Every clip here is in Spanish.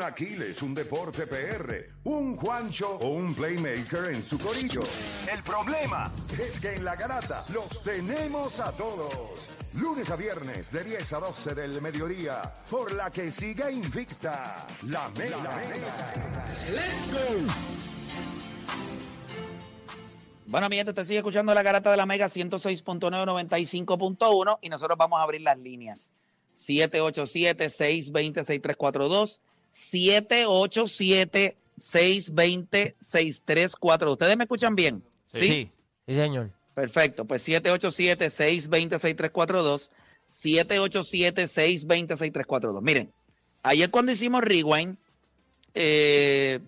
un Aquiles, un Deporte PR, un Juancho o un Playmaker en su corillo. El problema es que en la garata los tenemos a todos. Lunes a viernes de 10 a 12 del mediodía, por la que siga invicta la Mega. ¡Let's go! Bueno, mi gente, usted sigue escuchando la garata de la Mega 106.995.1 y nosotros vamos a abrir las líneas. 787-620-6342. 787-620-6342. ¿Ustedes me escuchan bien? Sí, sí, sí señor. Perfecto, pues 787-620-6342. 787-620-6342. Miren, ayer cuando hicimos Rewind, eh,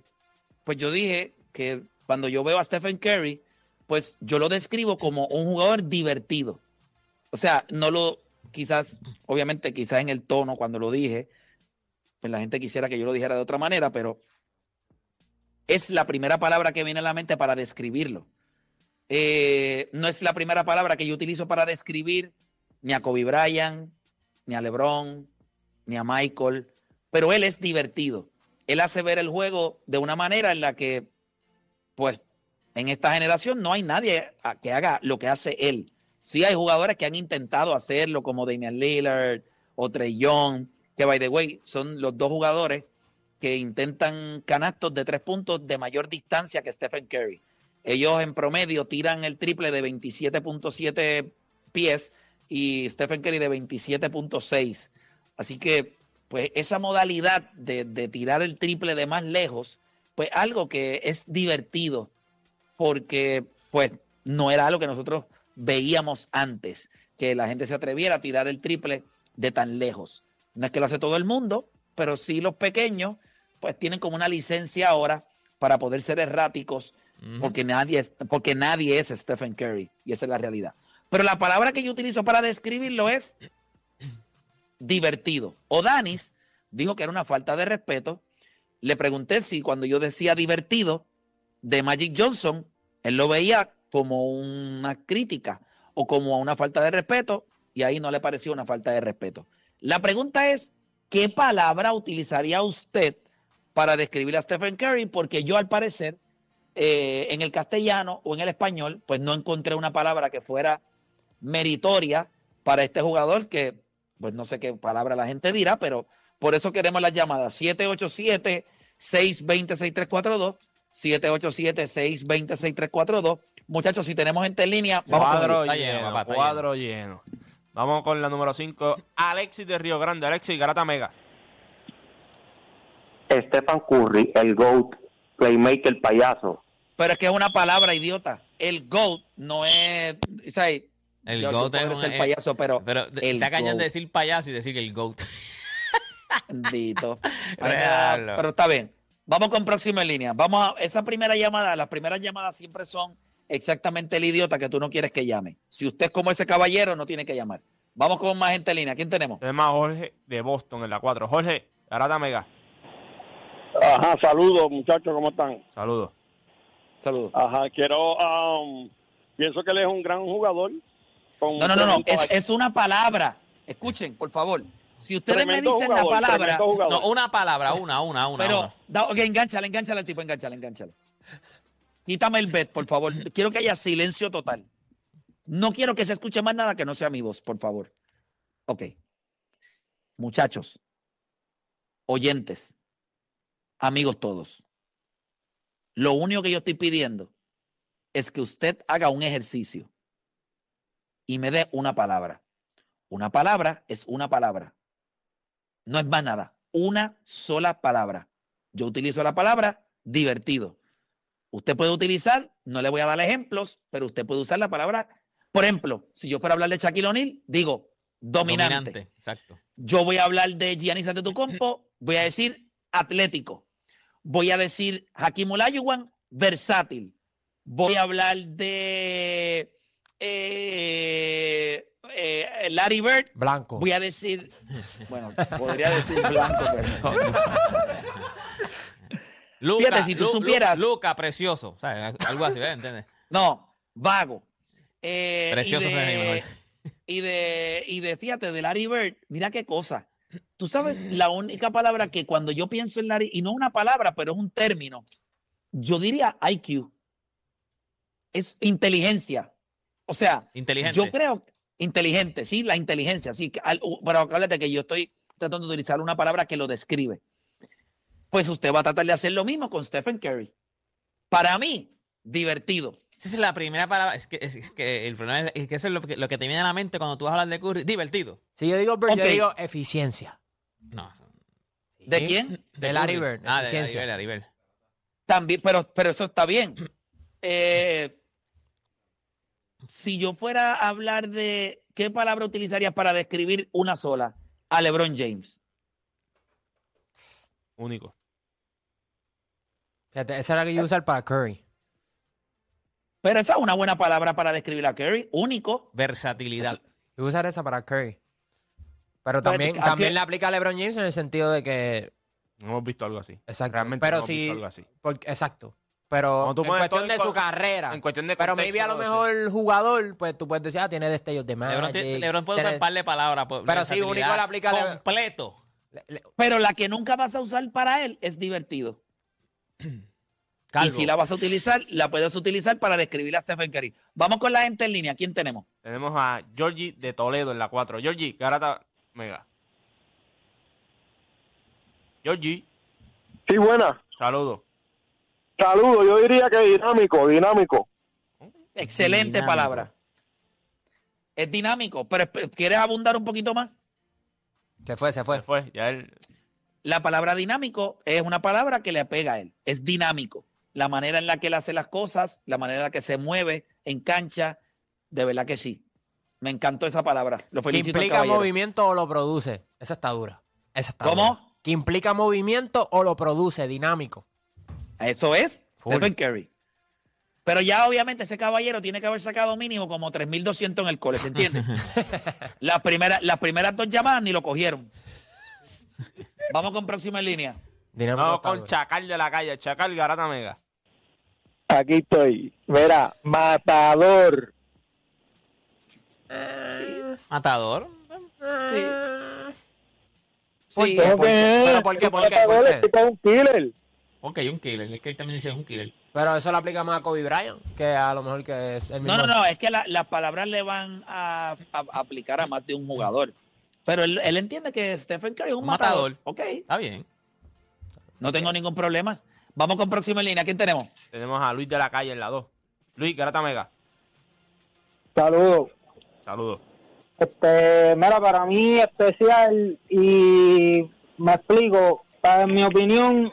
pues yo dije que cuando yo veo a Stephen Curry, pues yo lo describo como un jugador divertido. O sea, no lo, quizás, obviamente, quizás en el tono cuando lo dije, pues la gente quisiera que yo lo dijera de otra manera, pero es la primera palabra que viene a la mente para describirlo. Eh, no es la primera palabra que yo utilizo para describir ni a Kobe Bryant, ni a LeBron, ni a Michael, pero él es divertido. Él hace ver el juego de una manera en la que, pues, en esta generación no hay nadie que haga lo que hace él. Sí hay jugadores que han intentado hacerlo, como Damian Lillard o Trey Young, que by the way, son los dos jugadores que intentan canastos de tres puntos de mayor distancia que Stephen Curry. Ellos en promedio tiran el triple de 27.7 pies y Stephen Curry de 27.6. Así que, pues, esa modalidad de, de tirar el triple de más lejos, pues algo que es divertido porque pues no era algo que nosotros veíamos antes, que la gente se atreviera a tirar el triple de tan lejos. No es que lo hace todo el mundo, pero sí los pequeños pues tienen como una licencia ahora para poder ser erráticos porque, nadie porque nadie es Stephen Curry y esa es la realidad. Pero la palabra que yo utilizo para describirlo es divertido. O Danis dijo que era una falta de respeto. Le pregunté si cuando yo decía divertido de Magic Johnson él lo veía como una crítica o como una falta de respeto y ahí no le pareció una falta de respeto. La pregunta es, ¿qué palabra utilizaría usted para describir a Stephen Curry? Porque yo al parecer eh, en el castellano o en el español, pues no encontré una palabra que fuera meritoria para este jugador que, pues no sé qué palabra la gente dirá, pero por eso queremos las llamadas 787 620 6342 787-620-6342. Muchachos, si tenemos gente en línea, vamos cuadro lleno, cuadro lleno. Vamos con la número 5, Alexis de Río Grande. Alexis, Garata Mega. Stephen Curry, el GOAT, Playmaker, el payaso. Pero es que es una palabra, idiota. El GOAT no es... el GOAT es el payaso, pero... Pero está cañón de decir payaso y decir que el GOAT. Bendito. pero está bien. Vamos con próxima línea. Vamos a esa primera llamada. Las primeras llamadas siempre son exactamente el idiota que tú no quieres que llame. Si usted es como ese caballero, no tiene que llamar. Vamos con más gente en línea. ¿Quién tenemos? Tenemos a Jorge de Boston en la 4. Jorge, Garata Mega. Ajá, saludos muchachos, ¿cómo están? Saludos. Saludos. Ajá, quiero, um, pienso que él es un gran jugador. no, no, no, no, es, es una palabra. Escuchen, por favor. Si ustedes me dicen la palabra. No, una palabra, una, una, una. Pero, Da, ok, enganchale, enganchale al tipo, enganchale, enganchale. Quítame el bet, por favor. Quiero que haya silencio total. No quiero que se escuche más nada que no sea mi voz, por favor. Ok. Muchachos, oyentes, amigos todos. Lo único que yo estoy pidiendo es que usted haga un ejercicio y me dé una palabra. Una palabra es una palabra. No es más nada. Una sola palabra. Yo utilizo la palabra divertido. Usted puede utilizar, no le voy a dar ejemplos, pero usted puede usar la palabra, por ejemplo, si yo fuera a hablar de Shaquille O'Neal, digo dominante. Exacto. Yo voy a hablar de Giannis Antetokounmpo, voy a decir atlético. Voy a decir Hakim Olajuwon, versátil. Voy a hablar de eh, eh, Larry Bird. Blanco. Voy a decir, bueno, podría decir blanco, pero. Luca, si tú supieras. Luca, precioso. Algo así, ¿entiendes? No, vago. Eh, precioso y de, y de, y de, fíjate, de Larry Bird, mira qué cosa. tú sabes, la única palabra que cuando yo pienso en Larry, y no una palabra, pero es un término, yo diría IQ. Es inteligencia. O sea, Inteligente. yo creo, inteligente, sí, la inteligencia, sí. Pero acuérdate que yo estoy tratando de utilizar una palabra que lo describe. Pues usted va a tratar de hacer lo mismo con Stephen Curry. Para mí, divertido. Esa es la primera palabra. Es que, es, es que el problema es, es que eso es lo que, lo que te viene a la mente cuando tú vas a hablar de Curry. Divertido. Si yo digo Bird, yo digo eficiencia. No. ¿De Sí. quién? De Larry. Bird, Ah, de eficiencia. Larry Bird, Larry Bird. También, pero, pero eso está bien. Eh, si yo fuera a hablar de qué palabra utilizarías para describir una sola a LeBron James. Único. Fíjate, esa era la que yo iba a usar para Curry. Pero esa es una buena palabra para describir a Curry. Único. Versatilidad. Yo voy a usar esa para Curry. Pero Pero, también, ¿a también le aplica a LeBron James en el sentido de que. No hemos visto algo así. Exacto. Realmente pero no hemos sí. visto algo así. porque- exacto. Pero en cuestión de su con- carrera. En cuestión de pero contexto, maybe a lo mejor jugador, pues tú puedes decir, ah, tiene destellos de Lebron, tiene- Lebron puede usar un par de palabras. pues, Pero sí, único le aplica Completo. le- le- Pero la que nunca vas a usar para él es divertido. Calvo. Y si la vas a utilizar, la puedes utilizar para describir a Stephen Curry. Vamos con la gente en línea. ¿Quién tenemos? Tenemos a Georgie de Toledo en la 4. Georgie, Garata Mega. Georgie, Sí, buena. saludos. Saludos, yo diría que dinámico, dinámico. Excelente Dinámico. palabra. Es dinámico, pero ¿quieres abundar un poquito más? Se fue, se fue. Se fue, ya él. La palabra dinámico es una palabra que le apega a él. Es dinámico. La manera en la que él hace las cosas, la manera en la que se mueve en cancha, de verdad que sí. Me encantó esa palabra. Lo Que felicito al implica movimiento o lo produce. Esa está dura. Esa está ¿Cómo? dura. Que implica movimiento o lo produce, dinámico. Eso es Full. Stephen Curry. Pero ya obviamente ese caballero tiene que haber sacado mínimo como 3.200 en el cole, ¿se entiende? las, primeras, las primeras dos llamadas ni lo cogieron. Vamos con próxima en línea. Dinámico Vamos con. Chacal de la calle. Chacal, Garata Mega. Aquí estoy. Verá, matador. Matador. Sí, qué? ¿Cómo ¿Por qué? ¿Pero por qué? ¿Por qué? ¿Por qué? es un killer. Ok, un killer. Es que él también dice un killer. Pero eso lo aplica más a Kobe Bryant, que a lo mejor que es el mismo. No, no, no, es que la- las palabras le van a, a- a aplicar a más de un jugador. Pero él, él entiende que Stephen Curry es un Un matador. matador. Ok, Está bien. no tengo ningún problema. Vamos con próxima en línea. ¿Quién tenemos? Tenemos a Luis de la calle en la 2. Luis, Garata Mega. Saludos. Saludos. Este, mira, para mí especial y me explico, para, en mi opinión,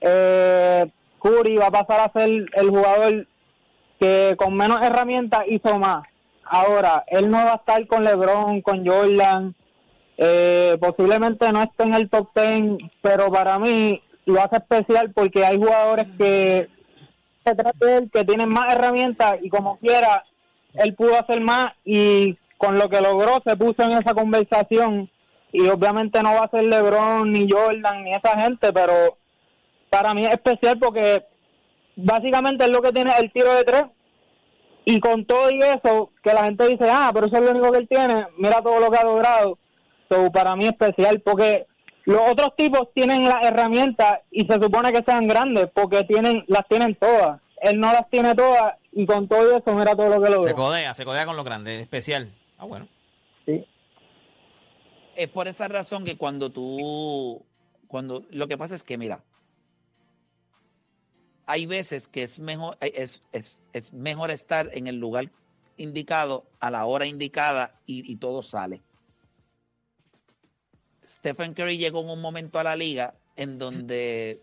eh, Curry va a pasar a ser el jugador que con menos herramientas hizo más. Ahora, él no va a estar con LeBron, con Jordan, eh, posiblemente no esté en el top 10, pero para mí lo hace especial porque hay jugadores que detrás de él que tienen más herramientas y como quiera él pudo hacer más y con lo que logró se puso en esa conversación. Y obviamente no va a ser LeBron ni Jordan ni esa gente pero para mí es especial porque básicamente es lo que tiene el tiro de tres. Y con todo y eso que la gente dice ah pero eso es lo único que él tiene mira todo lo que ha logrado so, para mí es especial porque los otros tipos tienen las herramientas y se supone que sean grandes porque tienen las tienen todas él no las tiene todas y con todo eso mira todo lo que logró Se codea, se codea con lo grande. Especial. Ah, bueno. Es por esa razón que cuando tú, cuando lo que pasa es que, mira, hay veces que es mejor, es, es, es mejor estar en el lugar indicado a la hora indicada y, y todo sale. Stephen Curry llegó en un momento a la liga en donde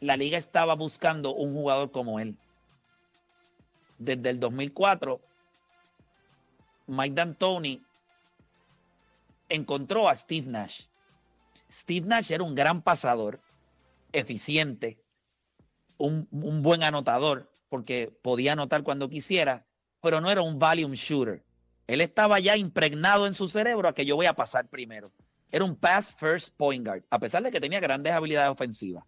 la liga estaba buscando un jugador como él. Desde el 2004, Mike D'Antoni encontró a Steve Nash. Steve Nash era un gran pasador, eficiente, un, un buen anotador, porque podía anotar cuando quisiera, pero no era un volume shooter. Él estaba ya impregnado en su cerebro a que yo voy a pasar primero. Era un pass first point guard, a pesar de que tenía grandes habilidades ofensivas.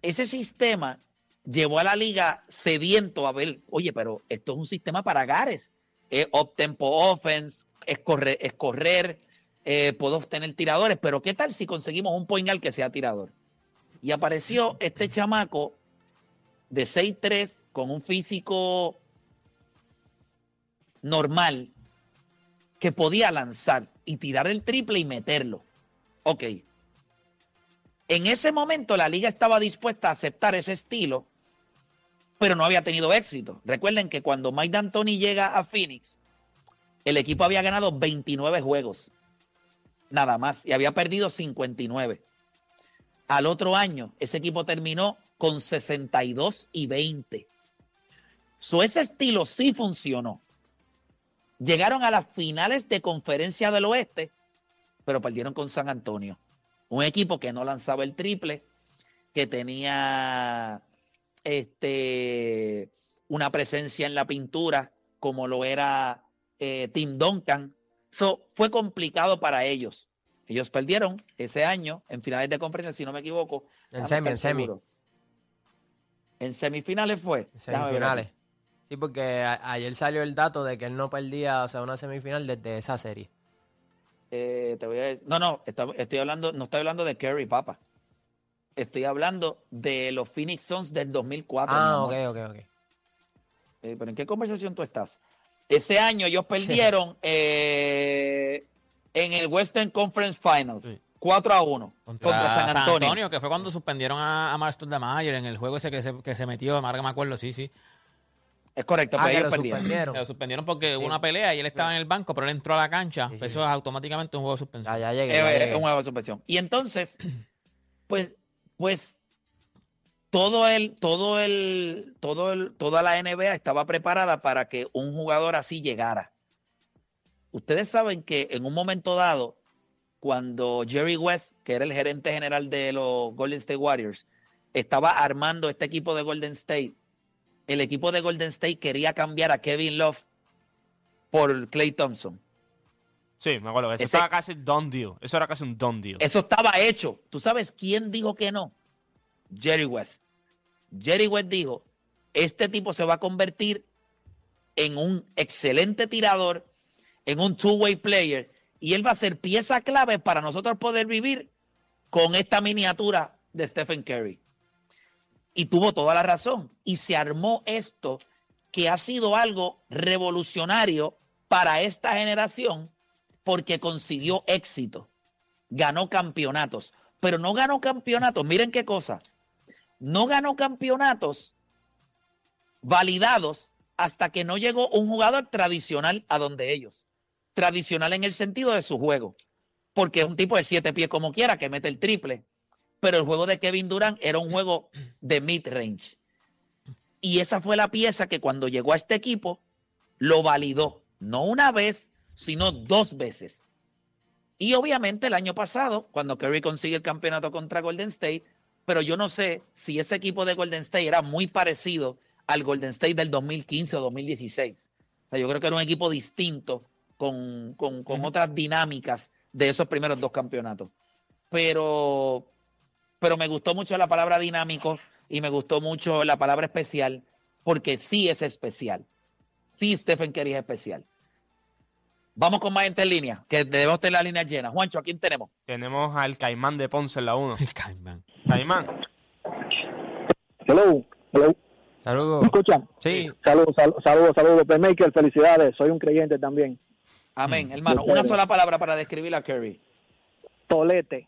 Ese sistema llevó a la liga sediento a ver, oye, pero esto es un sistema para gares. Es up tempo offense, es correr, es correr eh, puedo obtener tiradores, pero ¿qué tal si conseguimos un point guard que sea tirador? Y apareció este chamaco de 6'3 con un físico normal que podía lanzar y tirar el triple y meterlo. Ok. En ese momento la liga estaba dispuesta a aceptar ese estilo, pero no había tenido éxito. Recuerden que cuando Mike D'Antoni llega a Phoenix, el equipo había ganado 29 juegos, nada más, y había perdido 59. Al otro año, ese equipo terminó con 62 y 20. So, ese estilo sí funcionó. Llegaron a las finales de conferencia del oeste, pero perdieron con San Antonio. Un equipo que no lanzaba el triple, que tenía este, una presencia en la pintura como lo era eh, Tim Duncan. So, fue complicado para ellos. Ellos perdieron ese año en finales de conferencia, si no me equivoco. En semi, en semi. En semifinales fue. En semifinales. Sí, porque ayer salió el dato de que él no perdía, o sea, una semifinal desde esa serie. Eh, te voy a decir, no, no, estoy hablando, no estoy hablando de Kerry Papa. Estoy hablando de los Phoenix Suns del 2004. Ah, ok, ok, ok. Eh, pero ¿en qué conversación tú estás? Ese año ellos perdieron eh, en el Western Conference Finals. 4 a 1 contra, San, Antonio. que fue cuando suspendieron a, a Marston de Mayer en el juego ese que se, que se metió, ahora me acuerdo, sí, sí. Es correcto, ah, pero ellos lo suspendieron. Lo suspendieron porque hubo una pelea y él estaba en el banco, pero él entró a la cancha. eso es automáticamente un juego de suspensión. Ya, ya llegué, Es ya es llegué. un juego de suspensión. Y entonces, pues, pues, todo el, todo el, todo el, toda la NBA estaba preparada para que un jugador así llegara. Ustedes saben que en un momento dado, cuando Jerry West, que era el gerente general de los Golden State Warriors, estaba armando este equipo de Golden State, el equipo de Golden State quería cambiar a Kevin Love por Clay Thompson. Sí, me acuerdo. Eso Ese- estaba casi done deal. Eso era casi un done deal. Eso estaba hecho. ¿Tú sabes quién dijo que no? Jerry West. Jerry West dijo, este tipo se va a convertir en un excelente tirador, en un two-way player, y él va a ser pieza clave para nosotros poder vivir con esta miniatura de Stephen Curry. Y tuvo toda la razón. Y se armó esto que ha sido algo revolucionario para esta generación porque consiguió éxito ganó campeonatos, pero no ganó campeonatos. Miren qué cosa. No ganó campeonatos validados hasta que no llegó un jugador tradicional a donde ellos. Tradicional en el sentido de su juego. Porque es un tipo de siete pies como quiera que mete el triple. Pero el juego de Kevin Durant era un juego de mid-range. Y esa fue la pieza que cuando llegó a este equipo lo validó. No una vez, sino dos veces. Y obviamente el año pasado, cuando Curry consigue el campeonato contra Golden State, pero yo no sé si ese equipo de Golden State era muy parecido al Golden State del 2015 o 2016. O sea, yo creo que era un equipo distinto con, con- con otras dinámicas de esos primeros dos campeonatos. Pero, pero me gustó mucho la palabra dinámico y me gustó mucho la palabra especial, porque sí es especial. Sí, Stephen Curry es especial. Vamos con más gente en línea, que debemos tener la línea llena. Juancho, ¿a quién tenemos? Tenemos al Caimán de Ponce en la 1. El Caimán. Caimán, Hello, hello. ¿Me Saludos. escuchan? Sí, Saludos, saludos, saludos, saludos. Playmaker, felicidades. Soy un creyente también. Amén, hermano. Una sola palabra para describir a Curry. Tolete.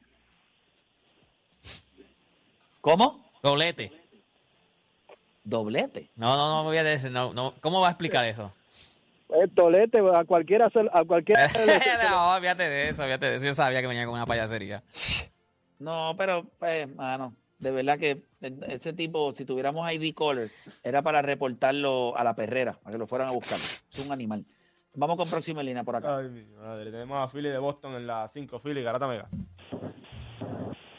¿Cómo? Doblete. Doblete. No, no, no voy a decir. No, no. ¿Cómo va a explicar eso? Eh, tolete, a cualquiera, a cualquiera. no, fíjate de eso, fíjate de eso. Yo sabía que venía con una payasería. No, pero, pues, mano, de verdad que ese tipo, si tuviéramos ID Caller, era para reportarlo a la perrera, para que lo fueran a buscar. Es un animal. Vamos con próxima línea por acá. Ay, mi madre. Tenemos a Philly de Boston en la 5. Philly, Garata Mega.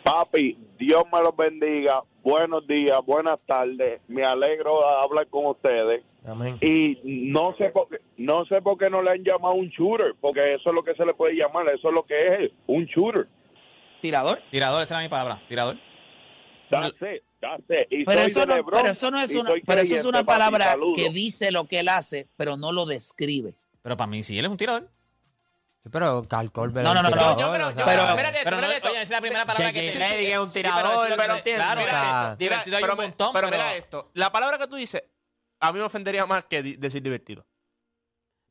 Papi, Dios me los bendiga. Buenos días, buenas tardes. Me alegro de hablar con ustedes. amén. Y no sé por qué, no sé por qué no le han llamado un shooter, porque eso es lo que se le puede llamar, eso es lo que es, un shooter. ¿Tirador? Tirador, esa era mi palabra. Tirador. That's it, that's it. Y Pero soy eso, de no, LeBron pero eso no es una, pero eso es una palabra que dice lo que él hace, pero no lo describe. Pero para mí sí, él es un tirador. Pero Carl Colbert No, no, no, tirador, yo creo- o yo- pero- esto, Pero no, esto. oye, es la primera palabra que J.J. te- Redick es un Sí, pero tirador, que- pero entiendes, Claro, divertido hay pero un montón, pero pero... mira esto. La palabra que tú dices, a mí me ofendería más que decir divertido.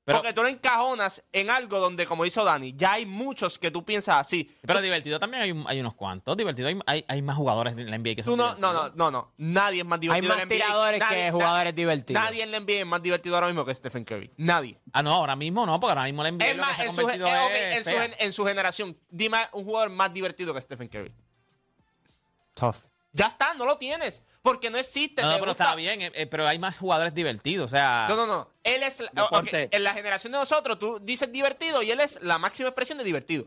Pero- Porque tú lo encajonas en algo donde, como hizo Dani, ya hay muchos que tú piensas así. Pero divertido también hay, un- hay unos cuantos. Divertido hay, hay, hay más jugadores en la NBA que son Tú no, no, no, no, no. Nadie es más Hay divertido más en NBA. tiradores Nadie- que na- jugadores divertidos. Nadie en la NBA es más divertido ahora mismo que Stephen Curry. Nadie. Ah, no, ahora mismo no, porque ahora mismo la NBA Es lo que más, se en su, eh, es en, su, gen- en su generación, dime un jugador más divertido que Stephen Curry. Tough. Ya está, no lo tienes. Porque no existe. No, no, pero gusta- está bien, eh, eh, pero hay más jugadores divertidos, o sea... No, no, no. Él es. la- en la generación de nosotros, tú dices divertido y él es la máxima expresión de divertido.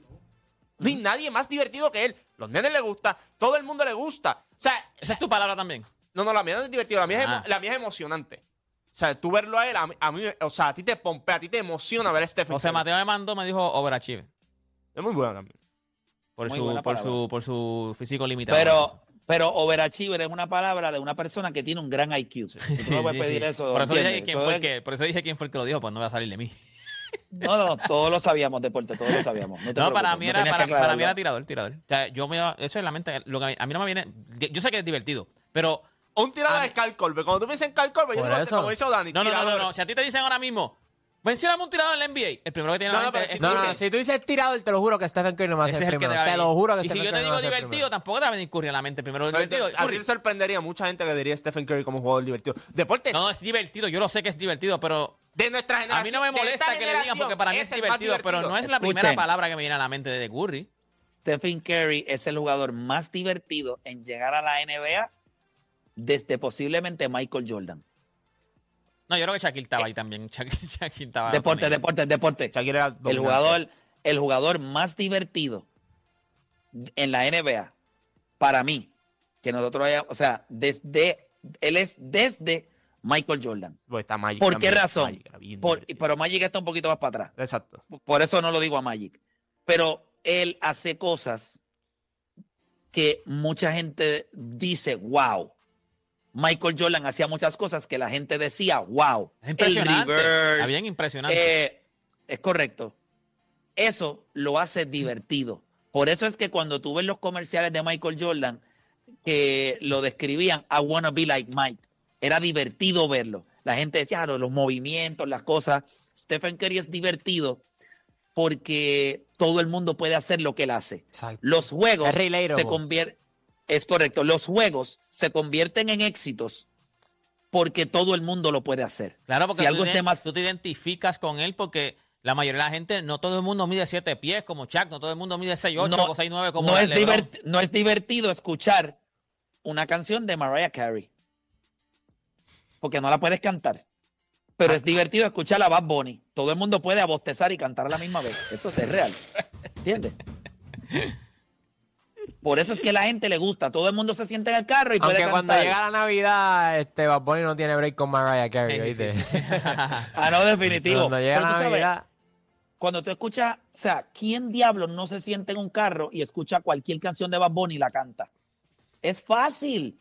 Ni nadie más divertido que él. Los nenes le gusta, todo el mundo le gusta. O sea, Esa es tu palabra también. no, no, la mía no es divertido, la mía, es, Ah. la mía es emocionante. O sea, tú verlo a él, a mí, a mí- o sea, a ti te pompea, a ti te emociona ver a Stephen José Curry. Mateo me mandó, me dijo overachieve. Es muy bueno también. Por Muy su, buena por, su, por su físico limitado. Pero, pero overachiever es una palabra de una persona que tiene un gran IQ. Tú Sí, no puedes sí, pedir sí. eso. Por eso, dije quién Eso fue es- el que, por eso dije quién fue el que lo dijo, pues no va a salir de mí. No, no, todos lo sabíamos, deporte, todos lo sabíamos. No, para mí era, para, mí era tirador, tirador. O sea, yo me eso es la mente. Lo que a mí, a mí no me viene. Yo sé que es divertido, pero. Un tirador es Carl Colbert. Cuando tú piensas en Carl Colbert, yo digo, eso. como hizo Dani. No, no, no, no, tirador. no. Si a ti te dicen ahora mismo, mencioname un tirador en la NBA, el primero que tiene en No, la no, mente pero es si No, no, si tú dices tirador, te lo juro que Stephen Curry no va a ser es el que primero. te a lo juro que Y si yo te no digo a divertido, primero. tampoco te va a venir Curry a la mente. Primero Pero divertido. a ti Curry. te sorprendería mucha gente que diría Stephen Curry como un jugador divertido. Deportes No, es divertido. Yo lo sé que es divertido, pero de nuestra a generación. mí no me molesta que le digan porque para mí es el divertido, pero no es la Escuchen. primera palabra que me viene a la mente de Curry. Stephen Curry es el jugador más divertido en llegar a la NBA desde posiblemente Michael Jordan. No, yo creo que Shaquille estaba ahí también. Shaquille, Shaquille estaba. Deporte, deporte, deporte. Era El jugador, el jugador más divertido en la NBA, para mí, que nosotros hayamos, o sea, desde, él es desde Michael Jordan. Pues está Magic ¿Por qué razón? Magic Por- pero Magic está un poquito más para atrás. Exacto. Por eso no lo digo a Magic. Pero él hace cosas que mucha gente dice, wow. Michael Jordan hacía muchas cosas que la gente decía, wow. Es impresionante. El reverse, Está bien impresionante. eh, es correcto. Eso lo hace divertido. Por eso es que cuando tú ves los comerciales de Michael Jordan que lo describían, I wanna be like Mike, era divertido verlo. La gente decía, "Ah, los movimientos, las cosas. Stephen Curry es divertido porque todo el mundo puede hacer lo que él hace. Exacto. Los juegos se convierten, es correcto, los juegos se convierten en éxitos porque todo el mundo lo puede hacer. Claro, porque si tú, algo te, más tú te identificas con él porque la mayoría de la gente, no todo el mundo mide 7 pies como Chuck, no todo el mundo mide 6'8 No, o 6'9 como no es, LeBron. divert- no es divertido escuchar una canción de Mariah Carey. Porque no la puedes cantar. Pero es divertido escuchar a Bad Bunny. Todo el mundo puede abostezar y cantar a la misma vez. Eso es real. ¿Entiendes? Por eso es que a la gente le gusta. Todo el mundo se siente en el carro y puede Aunque cantar. cuando llega la Navidad, este Bad Bunny no tiene break con Mariah Carey, ¿oíste? Ah, no, definitivo. Cuando llega la sabes, Navidad, cuando tú escuchas, o sea, ¿quién diablo no se siente en un carro y escucha cualquier canción de Bad Bunny y la canta? Es fácil,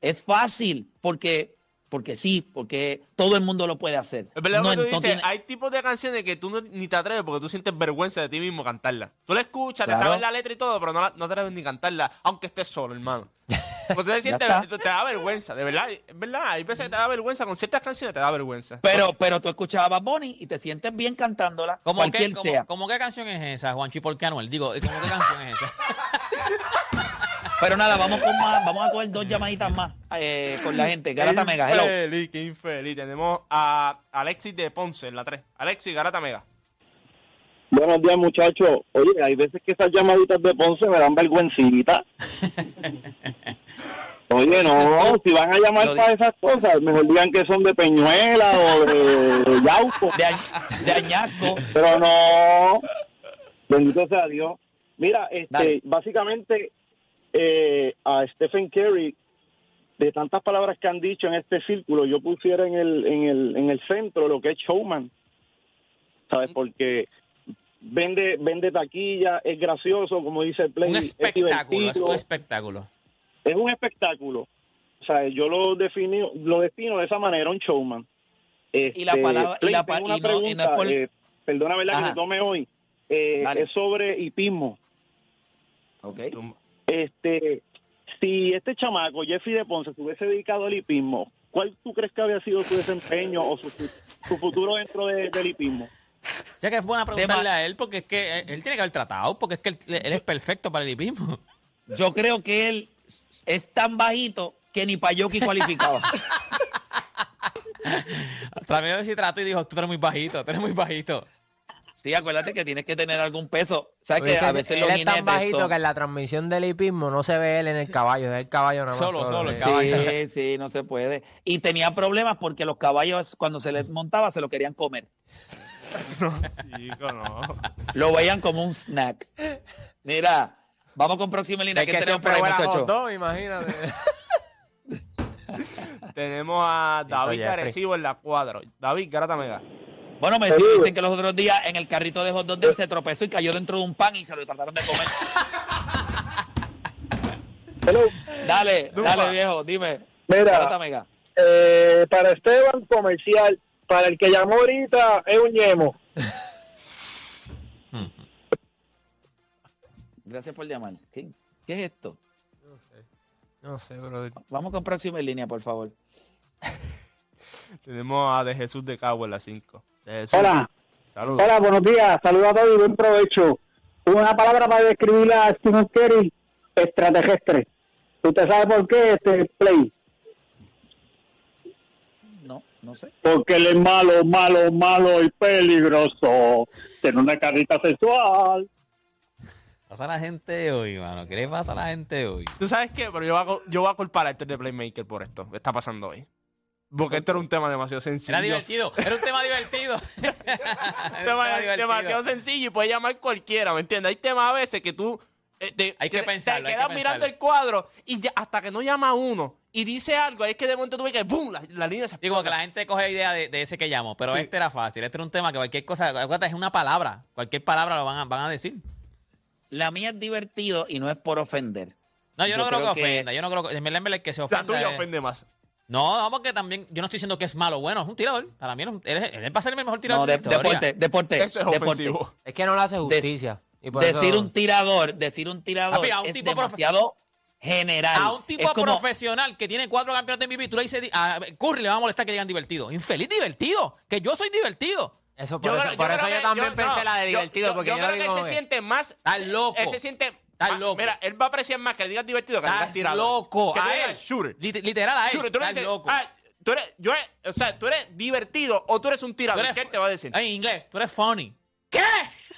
es fácil, porque, porque sí, porque todo el mundo lo puede hacer. Es verdad No, lo que tú no dices, tiene- hay tipos de canciones que tú no- ni te atreves porque tú sientes vergüenza de ti mismo cantarla. Tú la escuchas, te sabes la letra y todo, pero no, la- no te atreves ni cantarla, aunque estés solo, hermano. Porque te sientes, está. te, te da vergüenza, de verdad, es verdad. Hay veces que te da vergüenza, con ciertas canciones te da vergüenza. pero, pero tú escuchas a Bad Bunny y te sientes bien cantándola, ¿Cómo cualquier sea. cómo qué canción es esa, Juanchi? ¿Por qué Anuel? Digo, ¿cómo qué canción es esa? Pero nada, vamos con más, vamos a coger dos llamaditas más eh, con la gente. Garata Mega, hello. Infeliz, qué infeliz. Tenemos a Alexis de Ponce en la 3. Alexis, Garata Mega. Buenos días, muchachos. Oye, hay veces que esas llamaditas de Ponce me dan vergüencita. Oye, no, si van a llamar para esas cosas, mejor digan que son de Peñuela o de, de Yauco. De, de Añasco. Pero no, bendito sea Dios. Mira, este, Dale. básicamente eh, a Stephen Curry, de tantas palabras que han dicho en este círculo, yo pusiera en el, en el, en el centro lo que es showman, ¿sabes? Porque vende, vende taquilla, es gracioso, como dice el play, un es espectáculo, es un espectáculo. es un espectáculo. O sea, yo lo defino, lo defino de esa manera, un showman. Y la Este, palabra- y Play, la pa- tengo una y no- y por- eh, perdona, ¿verdad? Ajá. Que te tome hoy. eh, es sobre hipismo. Ok. Este, si este chamaco, Jeffrey de Ponce, se hubiese dedicado al hipismo, ¿cuál tú crees que había sido su desempeño o su, su futuro dentro de- del hipismo? Ya que es buena preguntarle a él, porque es que él, él tiene que haber tratado, porque es que él, él es perfecto para el hipismo. Yo creo que él es tan bajito que ni Payoki cualificaba. También si trató y dijo, tú eres muy bajito, tú eres muy bajito. Sí, acuérdate que tienes que tener algún peso. ¿Sabes que a veces él los es tan bajito son- que en la transmisión del hipismo no se ve él en el caballo, es el caballo nada más. Solo, solo, el Eh, caballo. Sí, sí, no se puede. Y tenía problemas porque los caballos, cuando se les montaba, se lo querían comer. Chico, no. Lo veían como un snack. Mira, vamos con próxima línea. Es ¿Qué que tenemos por siempre dog, imagínate. Tenemos a David. Arecibo en la cuadra. David, Garata Mega. Bueno, me dicen que los otros días en el carrito de hot dog de él se tropezó y cayó dentro de un pan y se lo trataron de comer. Hello. Dale, dale, viejo, dime. Mira. Eh, para Esteban, comercial. Para el que llamó ahorita, es un yemo. Gracias por llamar. ¿Qué, qué es esto? No sé, bro. Vamos con próxima línea, por favor. Tenemos a De Jesús de Cabo en la 5. Hola. Saludos. Hola, buenos días. Saludos a todos y buen provecho. Una palabra para describir a Stephen Curry, extraterrestre. ¿Usted sabe por qué este play? No, no sé. Porque él es malo, malo, malo y peligroso. Tiene una carita sexual. Pasa a la gente hoy, mano. ¿Qué le pasa a la gente hoy? ¿Tú sabes qué? Pero yo voy a, yo voy a culpar a este de Playmaker por esto que está pasando hoy. Porque esto era un tema demasiado sencillo. Era divertido, era un tema divertido. Era un tema tema divertido. demasiado sencillo y puede llamar cualquiera, ¿me entiendes? Hay temas a veces que tú eh, te, Hay que te- pensarlo, te hay que quedas mirando pensarlo. el cuadro y ya, hasta que no llama uno y dice algo, ahí es que de momento tú ves que ¡boom! La, la línea se Digo, que la gente coge idea de, de ese que llamo, pero Sí. este era fácil. Este era un tema que cualquier cosa, acuérdate, es una palabra. Cualquier palabra lo van a, van a decir. La mía es divertido y no es por ofender. No, yo, Yo no creo, creo que que- ofenda. Yo no creo que. En verdad, en verdad, el que se La ofenda. tuya es- ofende más. No, no, porque también. Yo no estoy diciendo que es malo o bueno, es un tirador. Para mí, él, es él, va a ser el mejor tirador No, de, de- la historia. deporte, deporte. Eso es deporte. ofensivo. Es que no le hace justicia. y por Decir eso- un tirador, decir un tirador Papi, a un es tipo profe- demasiado general. A un tipo como- profesional que tiene cuatro campeonatos de MVP, tú le dices, a Curry le va a molestar que digan divertido. Infeliz divertido. Que yo soy divertido. Eso, por Yo eso, creo- por yo eso yo también yo- pensé no, la de divertido, yo- porque yo yo, creo que él se siente más. Estás loco. Él se siente. Estás más- loco. Mira, él va a apreciar más que le digas divertido que le digas Estás tirador. loco. Que tú A él. digas shooter. Lit- Literal a él. Shooter, tú le Estás dices, loco. ah, tú eres, yo eres- o sea, tú eres divertido o tú eres un Tú tirador. eres ¿Qué él te va a decir? En inglés, tú eres funny. ¿Qué?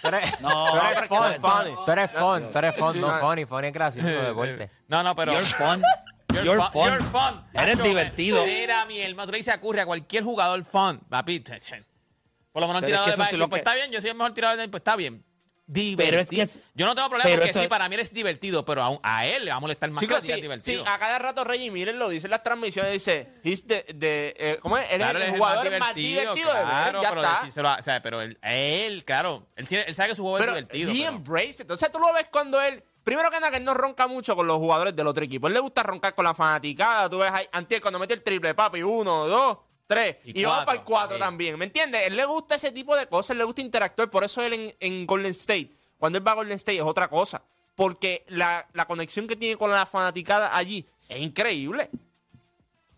Tú eres, No, tú pero eres es que fun, no es funny. fun. Tú eres fun, tú eres fun, no funny. Funny es gracioso de deporte. No, no, pero. You're fun. You're, You're fun. fun. You're fun. Eres divertido. Mira, mi hermano, tú le dices a Curry a cualquier jugador fun. Papi, por lo menos el Pero es tirador que le eso sí lo pues que- está bien, yo soy el mejor tirador del pues está bien. Divertido. Pero es que es- yo no tengo problema pero porque eso sí, es- para mí él es divertido, pero a, a él le va a molestar más Chicos, que sí, digas divertido. sí, a cada rato Reggie Miller lo dice en las transmisiones, dice, he's the, the, eh, ¿cómo es? Él Claro, es el es el jugador más divertido, de ver, claro, ya pero está. decírselo a- o sea, pero él, él, claro, él, sabe que su juego Pero es divertido. he pero- embrace it. O sea, tú lo ves cuando él... Primero que nada, que él no ronca mucho con los jugadores del otro equipo. Él le gusta roncar con la fanaticada. Tú ves ahí, antes cuando mete el triple, papi, uno, dos, tres. Y Y, vamos para el cuatro sí. también. ¿Me entiendes? Él le gusta ese tipo de cosas. Él le gusta interactuar. Por eso él en, en Golden State, cuando él va a Golden State, es otra cosa. Porque la, la conexión que tiene con la fanaticada allí es increíble.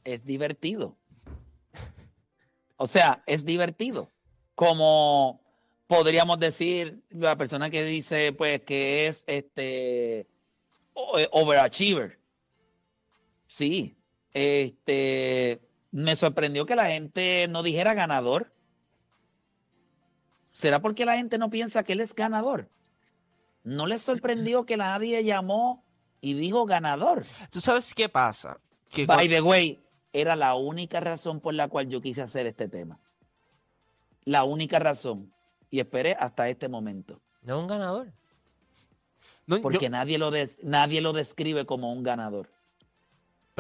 es divertido. O sea, es divertido. Como podríamos decir la persona que dice, pues, que es este eh, overachiever. Sí. Este me sorprendió que la gente no dijera ganador. ¿Será porque la gente no piensa que él es ganador? ¿No les sorprendió que nadie llamó y dijo ganador? ¿Tú sabes qué pasa? Que By the way, era la única razón por la cual yo quise hacer este tema. La única razón. Y esperé hasta este momento. No es un ganador. no, yo- Porque nadie, lo des- nadie lo describe como un ganador.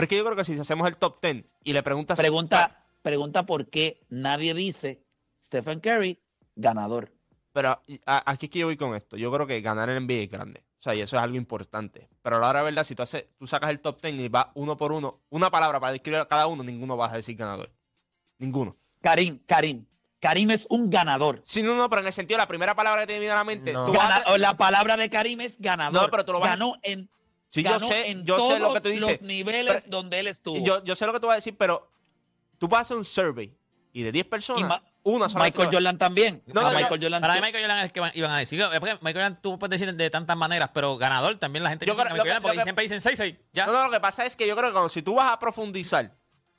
Pero es que yo creo que si hacemos el top 10 y le preguntas... Pregunta, pregunta por qué nadie dice Stephen Curry, ganador. Pero aquí es que yo voy con esto. Yo creo que ganar el NBA es grande. O sea, y eso es algo importante. Pero a la hora verdad, si tú, haces, tú sacas el top 10 y vas uno por uno, una palabra para describir a cada uno, ninguno vas a decir ganador. Ninguno. Karim, Karim, Karim es un ganador. Sí, no, no, pero en el sentido, la primera palabra que te viene a la mente. No. tú a la palabra de Karim es ganador. No, pero tú lo vas a- Ganó en, Sí, yo sé, en yo sé lo que tú dices, los niveles pero- donde él estuvo. yo, yo sé lo que tú vas a decir, pero tú vas a hacer un survey y de 10 Y personas, Ma- una sola Michael Jordan también. No, A no, no. Michael Jordan Para mí. Michael Jordan es el que iban a decir. Porque Michael Jordan tú puedes decir de tantas maneras, pero ganador también la gente Yo dice creo- que Michael que- Jordan, porque que- siempre dicen 6-6. Ya. No, no, lo que pasa es que yo creo que cuando si tú vas a profundizar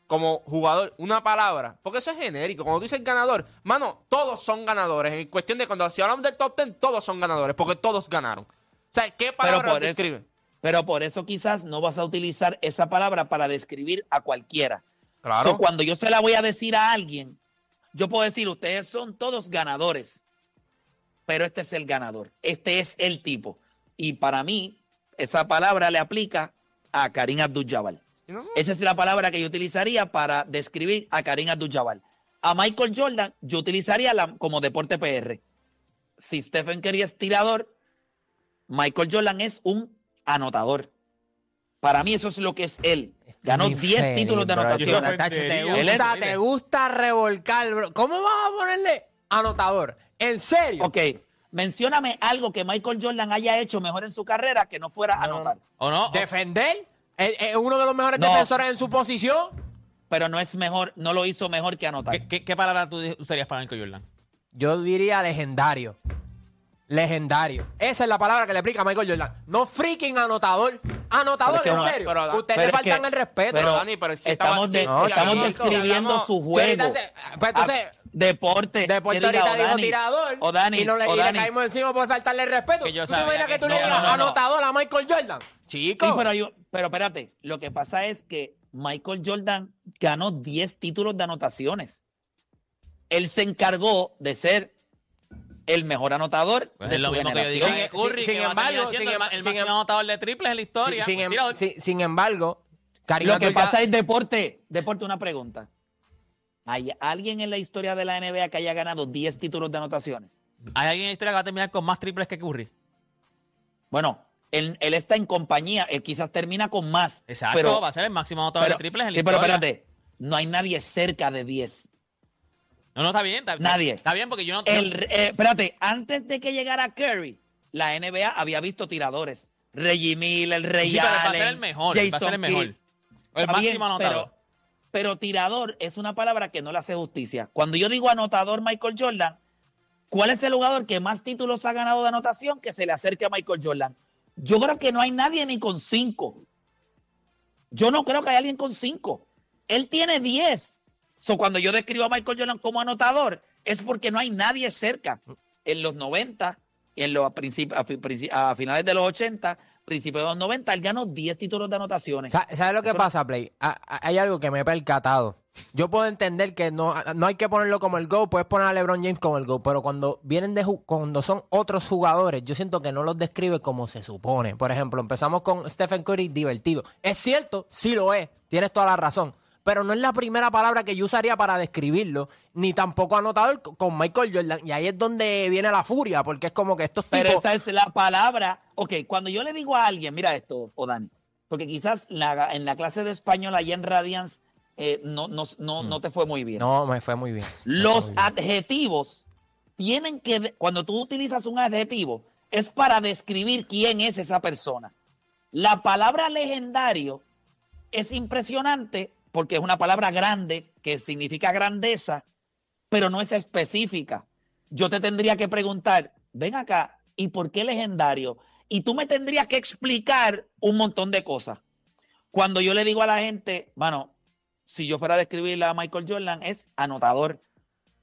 como jugador una palabra, porque eso es genérico, cuando tú dices ganador, mano, todos son ganadores. En cuestión de cuando si hablamos del top 10, todos son ganadores, porque todos ganaron. O sea, ¿qué palabra por eso- describe? Pero por eso quizás no vas a utilizar esa palabra para describir a cualquiera. Claro. So, cuando yo se la voy a decir a alguien, yo puedo decir, ustedes son todos ganadores, pero este es el ganador, este es el tipo. Y para mí, esa palabra le aplica a Karim Abdul-Jabbar. Esa es la palabra que yo utilizaría para describir a Karim Abdul-Jabbar. A Michael Jordan, yo utilizaría la, como deporte PR. Si Stephen Curry es tirador, Michael Jordan es un anotador. Para mí eso es lo que es él. Ganó Muy 10 feliz, títulos de bro. anotación. Tacho, te gusta, es- te gusta revolcar, bro. ¿Cómo vas a ponerle anotador? ¿En serio? Ok, mencióname algo que Michael Jordan haya hecho mejor en su carrera que no fuera anotar. ¿O no? ¿Defender? ¿Es, es uno de los mejores No. defensores en su posición? Pero no es mejor, no lo hizo mejor que anotar. ¿Qué, qué, qué palabra tú usarías para Michael Jordan? Yo diría legendario. Legendario. Esa es la palabra que le aplica a Michael Jordan. No freaking anotador. Anotador, Pero es que en serio. pero- Ustedes pero le es que- faltan el respeto. pero Dani, pero es que estamos, de- no, estamos chico, describiendo hablamos- su juego. pues entonces, Ah, deporte. Después que de diga, ahorita o dijo Dani, tirador o Dani, y, no le, o y le Dani. caímos encima por faltarle el respeto. Que yo ¿Tú te sabía imaginas que, que- tú le no, digas no, no, no. anotador a Michael Jordan? Chico. Sí, pero, yo- pero espérate, lo que pasa es que Michael Jordan ganó 10 títulos de anotaciones. Él se encargó de ser el mejor anotador Pues de es lo su mismo que yo generación. digo que Curry, sin que va a embargo, siendo sin el, ma- em- el sin máximo em- anotador de triples en la historia. sin, em- sin- sin embargo, Karim Lo que pasa es deporte. Deporte, una pregunta. ¿Hay alguien en la historia de la NBA que haya ganado 10 títulos de anotaciones? ¿Hay alguien en la historia que va a terminar con más triples que Curry? Bueno, él, él está en compañía, él quizás termina con más. Exacto, pero, va a ser el máximo anotador pero- de triples en la sí, pero historia. espérate, no hay nadie cerca de 10. No, no, está bien. Está, Nadie. Está bien porque yo no... El, yo- eh, espérate, antes de que llegara Curry, la NBA había visto tiradores. Reggie Miller, sí, pero él va a Allen, ser el mejor. él Va a ser el Jason mejor. Kidd. El Está bien, máximo anotador. Pero, pero tirador es una palabra que no le hace justicia. Cuando yo digo anotador Michael Jordan, ¿cuál es el jugador que más títulos ha ganado de anotación que se le acerque a Michael Jordan? Yo creo que no hay nadie ni con cinco. Yo no creo que haya alguien con cinco. Él tiene diez. So, cuando yo describo a Michael Jordan como anotador, es porque no hay nadie cerca. En los 90, y en los a, a finales de los 80, principios de los 90, él ganó 10 títulos de anotaciones. Sa- ¿Sabes lo que Eso- pasa, Play? A- a- Hay algo que me he percatado. Yo puedo entender que no, no hay que ponerlo como el GO, puedes poner a LeBron James como el GO, pero cuando vienen de cuando son otros jugadores, yo siento que no los describe como se supone. Por ejemplo, empezamos con Stephen Curry, divertido. Es cierto, sí lo es, tienes toda la razón. Pero no es la primera palabra que yo usaría para describirlo, ni tampoco anotador con Michael Jordan. Y ahí es donde viene la furia, porque es como que estos Pero tipos. esa es la palabra. Ok, cuando yo le digo a alguien, mira esto, o Dani, porque quizás la- en la clase de español allá en Radiance eh, no, no, no, no te fue muy bien. No, me fue muy bien. Los muy bien. adjetivos tienen que, cuando tú utilizas un adjetivo, es para describir quién es esa persona. La palabra legendario es impresionante porque es una palabra grande que significa grandeza, pero no es específica. Yo te tendría que preguntar, ven acá, ¿y por qué legendario? Y tú me tendrías que explicar un montón de cosas. Cuando yo le digo a la gente, bueno, si yo fuera a describirle a Michael Jordan, es anotador.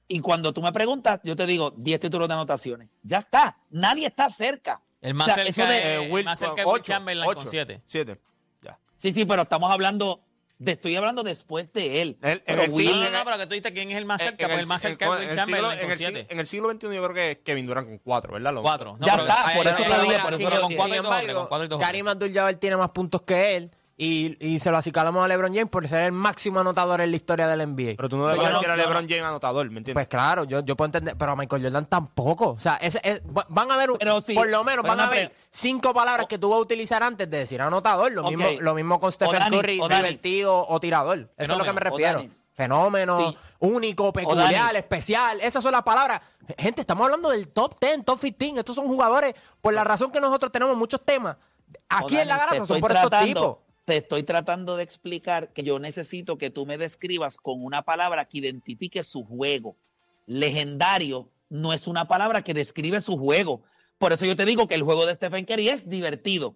Y cuando tú me preguntas, yo te digo 10 títulos de anotaciones. Ya está. Nadie está cerca. El más O sea, cerca eso de- Eh, el Will- más cerca de ocho, Will Chamberlain ocho, con 7. Siete. Ya. Sí, sí, pero estamos hablando, de, estoy hablando después de él. El- Pero el siglo- no, no, pero que tú dices quién es el más cerca, porque el más cerca es en- Will en el siglo- Chamberlain en con el siglo- 7. En el siglo XXI yo creo que es Kevin Durant con cuatro, ¿verdad? Los- 4. Ya está, por eso te te digo, por eso lo con dije. 4 y sin 2 embargo, con 4 y 2 Karim Abdul-Jabbar tiene más puntos que él y, y se lo acicalamos a LeBron James por ser el máximo anotador en la historia del NBA. Pero tú no le vas a decir no- a LeBron James anotador, ¿me entiendes? Pues claro, yo, yo puedo entender, pero a Michael Jordan tampoco. O sea, ese, es- va- van a ver, Pero sí, por lo menos, van a pre- cinco palabras que tú vas a utilizar antes de decir anotador. Lo, mismo, lo mismo con Stephen Curry, divertido o tirador. Eso es lo que me refiero. Fenómeno, Sí. único, peculiar, especial. Esas son las palabras. Gente, estamos hablando del top 10, top 15. Estos son jugadores, por la razón que nosotros tenemos muchos temas. Aquí en la garata son por estos tipos. Te estoy tratando de explicar que yo necesito que tú me describas con una palabra que identifique su juego. Legendario no es una palabra que describe su juego. Por eso yo te digo que el juego de Stephen Curry es divertido.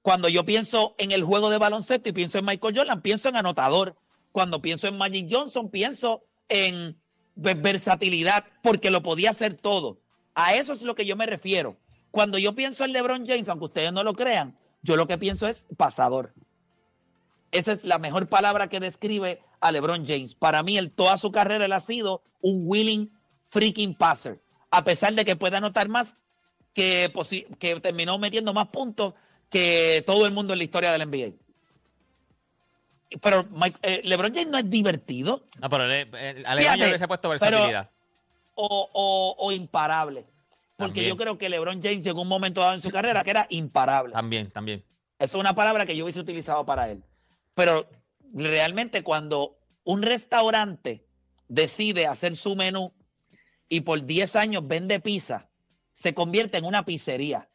Cuando yo pienso en el juego de baloncesto y pienso en Michael Jordan, pienso en anotador. Cuando pienso en Magic Johnson, pienso en ve- versatilidad, porque lo podía hacer todo. A eso es lo que yo me refiero. Cuando yo pienso en LeBron James, aunque ustedes no lo crean, yo lo que pienso es pasador. Esa es la mejor palabra que describe a LeBron James. Para mí, él toda su carrera él ha sido un willing freaking passer. A pesar de que puede anotar más, que, terminó metiendo más puntos que todo el mundo en la historia del NBA. Pero Mike- eh, LeBron James no es divertido No, pero él- él- a Fíjate, LeBron yo le hubiese puesto pero- versatilidad. o, o- o imparable. Porque También. yo creo que LeBron James llegó un momento dado en su carrera que era imparable. También, también. Esa es una palabra que yo hubiese utilizado para él. Pero realmente cuando un restaurante decide hacer su menú y por 10 años vende pizza, se convierte en una pizzería.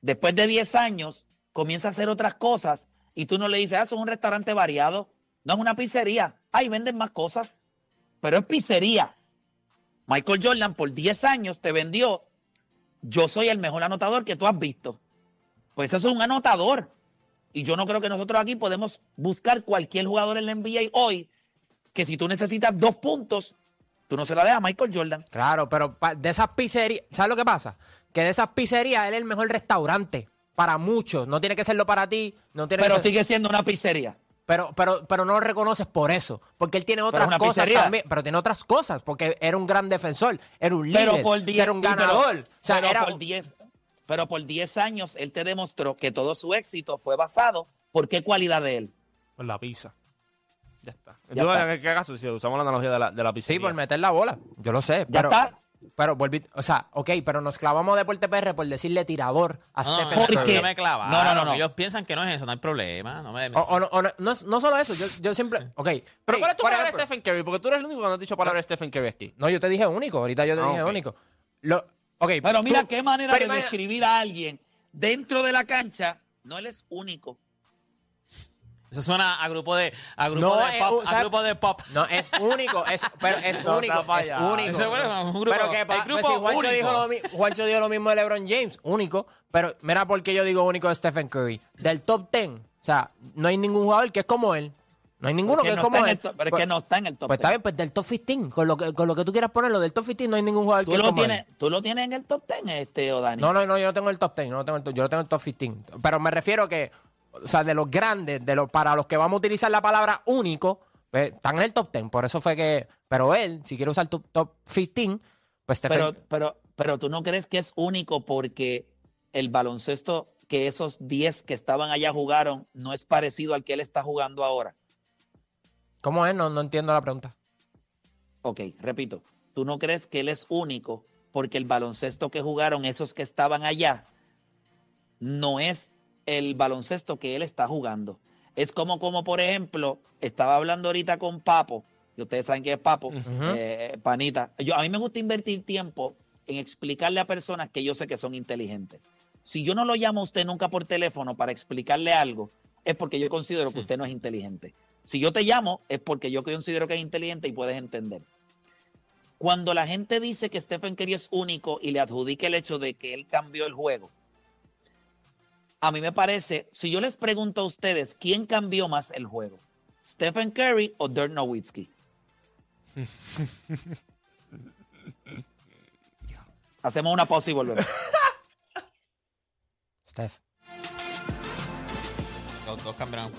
Después de 10 años comienza a hacer otras cosas y tú no le dices, ah, es un restaurante variado. No es una pizzería. Ahí venden más cosas. Pero es pizzería. Michael Jordan por 10 años te vendió, yo soy el mejor anotador que tú has visto. Pues eso es un anotador. Y yo no creo que nosotros aquí podemos buscar cualquier jugador en la NBA hoy que si tú necesitas dos puntos, tú no se la dejas a Michael Jordan. Claro, pero de esas pizzerías, ¿sabes lo que pasa? Que de esas pizzerías él es el mejor restaurante para muchos. No tiene que serlo para ti, no tiene Pero que ser- sigue siendo una pizzería. pero, pero, pero no lo reconoces por eso, porque él tiene otras cosas pizzería. también, pero tiene otras cosas, porque era un gran defensor, era un Pero líder, por 10 era un pero- ganador. o sea, pero era, por 10 pero por 10 años él te demostró que todo su éxito fue basado por qué cualidad de él. Por la pizza. Ya está. Ya está. ¿qué, qué hagas si usamos la analogía de la, de la pizza? sí, por meter la bola, yo lo sé, Ya pero, está. pero volví, o sea, ok, pero nos clavamos de Deporte PR por decirle tirador a No, Stephen no, ¿Por Curry. qué? no me clavaron. No, no, no, no. Ellos piensan que no es eso, no hay problema. No, me, O- o no, o no, no es- no solo eso, yo, yo siempre, ok. Pero ¿cuál es tu palabra de ejemplo- Stephen Curry? Porque tú eres el único que no has dicho palabra Stephen Curry aquí. No, yo te dije único. Ahorita yo te Ah, dije único. Lo, ok, Pero mira tú- qué manera de describir a alguien dentro de la cancha. No él es único. Eso suena a grupo de, a grupo No, de pop. o sea, a grupo de pop. No, es único. Es, pero es No, único. Es único. Bueno, un grupo- pero que pa- el grupo pues si Juancho, único. dijo lo, Juancho dijo lo mismo de LeBron James. Único. Pero mira por qué yo digo único de Stephen Curry. Del top 10. O sea, no hay ningún jugador que es como él. No hay ninguno que es como el pero es Pues- que no está en el top Pues está 10. bien, pues del top 15. Con lo que, con lo que tú quieras ponerlo, del top 15 no hay ningún jugador ¿Tú que lo, como tienes, él. ¿Tú lo tienes en el top 10, este, o Dani? No, no, no, yo no tengo el top 10, yo no tengo el, top- yo no tengo el top 15. Pero me refiero que, o sea, de los grandes, de los, para los que vamos a utilizar la palabra único, pues están en el top 10. Por eso fue que, pero él, si quiere usar tu top 15, pues te pero, pero, pero tú no crees que es único porque el baloncesto que esos 10 que estaban allá jugaron no es parecido al que él está jugando ahora. ¿Cómo es? No, no entiendo la pregunta. Ok, repito, tú no crees que él es único porque el baloncesto que jugaron esos que estaban allá no es el baloncesto que él está jugando. Es como, como por ejemplo, estaba hablando ahorita con Papo, y ustedes saben que es Papo, eh, Panita. Yo, a mí me gusta invertir tiempo en explicarle a personas que yo sé que son inteligentes. Si yo no lo llamo a usted nunca por teléfono para explicarle algo, es porque yo considero que usted no es inteligente. Si yo te llamo, es porque yo considero que es inteligente y puedes entender. Cuando la gente dice que Stephen Curry es único y le adjudica el hecho de que él cambió el juego, a mí me parece, si yo les pregunto a ustedes, ¿quién cambió más el juego? ¿Stephen Curry o Dirk Nowitzki? Hacemos una pausa y volvemos. Steph. Los dos cambiaron.